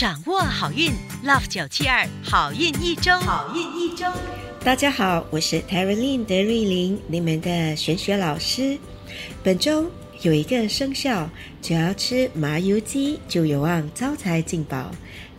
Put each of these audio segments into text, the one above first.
掌握好运，Love 九七二好运一周，好运一周。大家好，我是 t e r y l i n 德瑞琳，你们的玄学老师。本周有一个生肖，只要吃麻油鸡就有望招财进宝。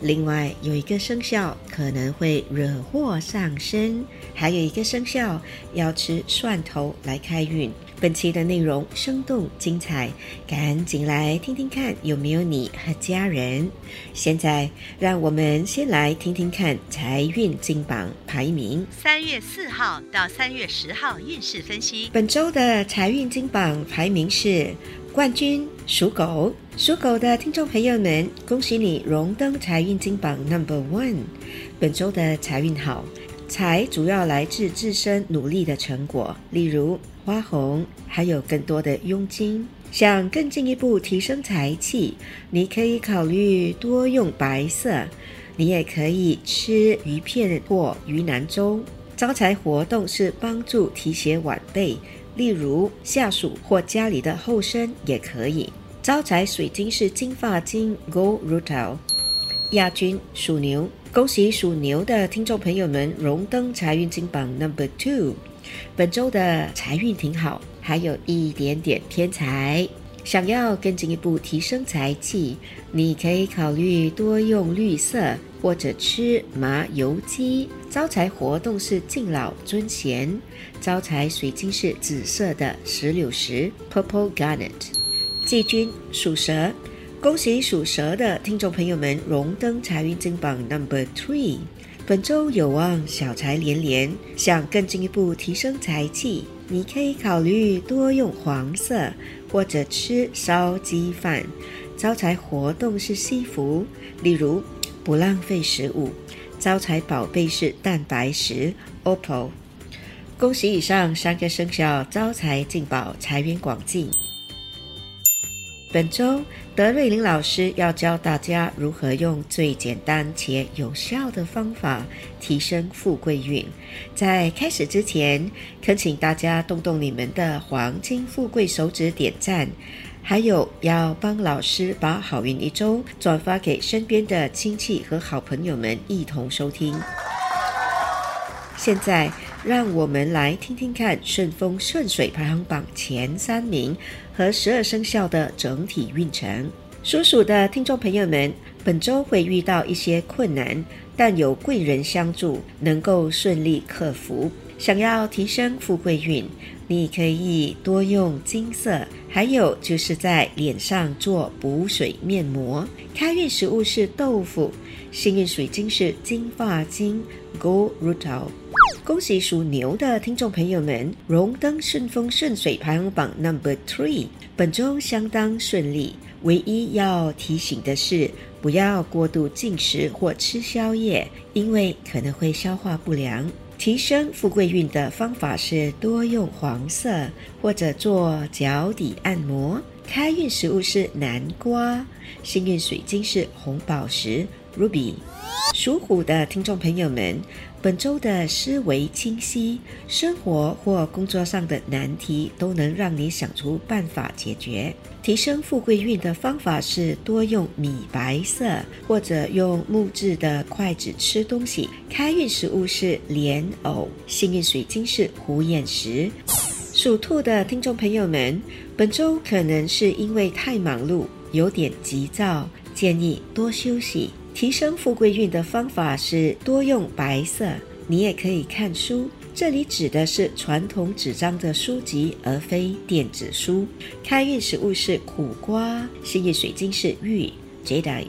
另外有一个生肖可能会惹祸上身，还有一个生肖要吃蒜头来开运。本期的内容生动精彩，赶紧来听听看有没有你和家人。现在让我们先来听听看财运金榜排名。三月四号到三月十号运势分析。本周的财运金榜排名是冠军属狗，属狗的听众朋友们，恭喜你荣登财运金榜 Number One。本周的财运好，财主要来自自身努力的成果，例如。花红，还有更多的佣金。想更进一步提升财气，你可以考虑多用白色。你也可以吃鱼片或鱼腩粥。招财活动是帮助提携晚辈，例如下属或家里的后生也可以。招财水晶是金发晶 Gold Rutil。亚军属牛，恭喜属牛的听众朋友们荣登财运金榜 Number Two。本周的财运挺好，还有一点点偏财。想要更进一步提升财气，你可以考虑多用绿色或者吃麻油鸡。招财活动是敬老尊贤。招财水晶是紫色的石榴石 （Purple Garnet）。季军属蛇，恭喜属蛇的听众朋友们荣登财运金榜 Number Three。本周有望小财连连，想更进一步提升财气，你可以考虑多用黄色或者吃烧鸡饭。招财活动是西服，例如不浪费食物。招财宝贝是蛋白石 OPPO。恭喜以上三个生肖招财进宝，财源广进。本周德瑞琳老师要教大家如何用最简单且有效的方法提升富贵运。在开始之前，恳请大家动动你们的黄金富贵手指点赞，还有要帮老师把好运一周转发给身边的亲戚和好朋友们一同收听。现在。让我们来听听看顺风顺水排行榜前三名和十二生肖的整体运程。属鼠的听众朋友们，本周会遇到一些困难，但有贵人相助，能够顺利克服。想要提升富贵运，你可以多用金色，还有就是在脸上做补水面膜。开运食物是豆腐，幸运水晶是金发晶 Gold Rutil。恭喜属牛的听众朋友们荣登顺风顺水排行榜 Number Three，本周相当顺利。唯一要提醒的是，不要过度进食或吃宵夜，因为可能会消化不良。提升富贵运的方法是多用黄色或者做脚底按摩。开运食物是南瓜，幸运水晶是红宝石 Ruby。属虎的听众朋友们，本周的思维清晰，生活或工作上的难题都能让你想出办法解决。提升富贵运的方法是多用米白色，或者用木质的筷子吃东西。开运食物是莲藕，幸运水晶是虎眼石。属兔的听众朋友们，本周可能是因为太忙碌，有点急躁，建议多休息。提升富贵运的方法是多用白色，你也可以看书。这里指的是传统纸张的书籍，而非电子书。开运食物是苦瓜，幸运水晶是玉 （Jadeite）。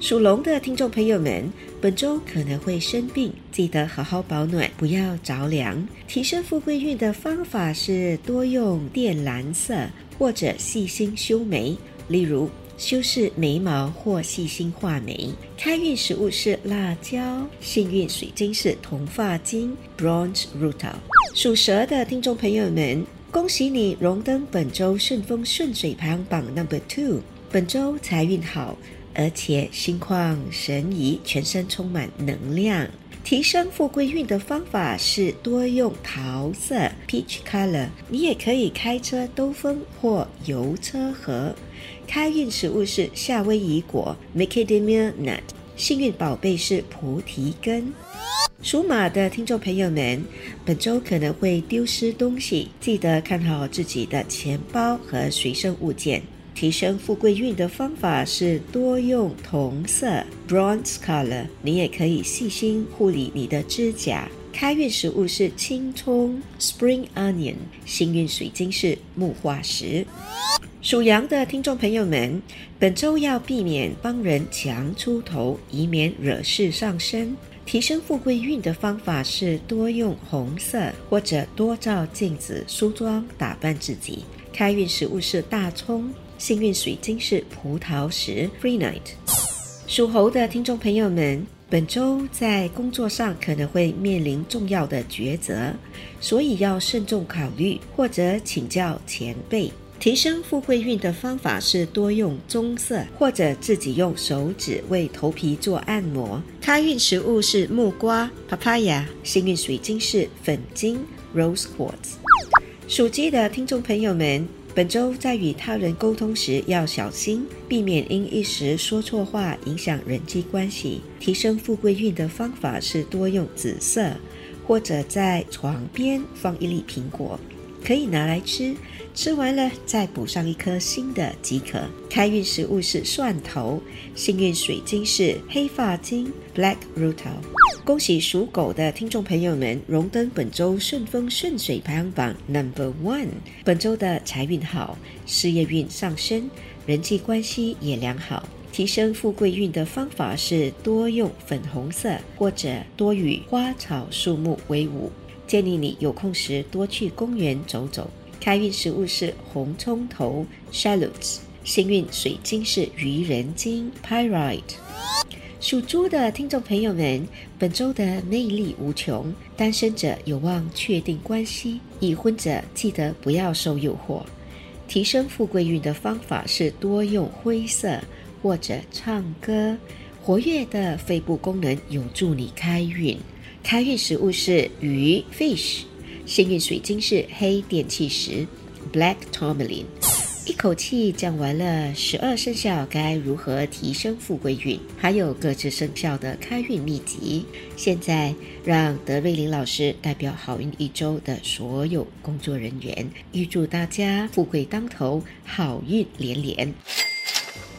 属龙的听众朋友们，本周可能会生病，记得好好保暖，不要着凉。提升富贵运的方法是多用靛蓝色，或者细心修眉，例如。修饰眉毛或细心画眉。开运食物是辣椒，幸运水晶是铜发晶 （Bronze Rutil）。属蛇的听众朋友们，恭喜你荣登本周顺风顺水排行榜 Number Two。本周财运好，而且心旷神怡，全身充满能量。提升富贵运的方法是多用桃色 （Peach Color）。你也可以开车兜风或游车河。开运食物是夏威夷果 （Macadamia nut），幸运宝贝是菩提根。属马的听众朋友们，本周可能会丢失东西，记得看好自己的钱包和随身物件。提升富贵运的方法是多用铜色 （bronze color）。你也可以细心护理你的指甲。开运食物是青葱 （spring onion），幸运水晶是木化石。属羊的听众朋友们，本周要避免帮人强出头，以免惹事上身。提升富贵运的方法是多用红色，或者多照镜子梳妆打扮自己。开运食物是大葱，幸运水晶是葡萄石 （Free Night）。属猴的听众朋友们，本周在工作上可能会面临重要的抉择，所以要慎重考虑，或者请教前辈。提升富贵运的方法是多用棕色，或者自己用手指为头皮做按摩。开运食物是木瓜 （papaya），幸运水晶是粉晶 （rose quartz）。属鸡的听众朋友们，本周在与他人沟通时要小心，避免因一时说错话影响人际关系。提升富贵运的方法是多用紫色，或者在床边放一粒苹果。可以拿来吃，吃完了再补上一颗新的即可。开运食物是蒜头，幸运水晶是黑发晶 （Black Rutil）。恭喜属狗的听众朋友们荣登本周顺风顺水排行榜 Number One。本周的财运好，事业运上升，人际关系也良好。提升富贵运的方法是多用粉红色，或者多与花草树木为伍。建议你有空时多去公园走走。开运食物是红葱头 （shallots），幸运水晶是愚人金 （pyrite）。属猪的听众朋友们，本周的魅力无穷，单身者有望确定关系，已婚者记得不要受诱惑。提升富贵运的方法是多用灰色或者唱歌，活跃的肺部功能有助你开运。开运食物是鱼 （fish），幸运水晶是黑电气石 （black tourmaline）。一口气讲完了十二生肖该如何提升富贵运，还有各自生肖的开运秘籍。现在让德瑞琳老师代表好运一周的所有工作人员，预祝大家富贵当头，好运连连。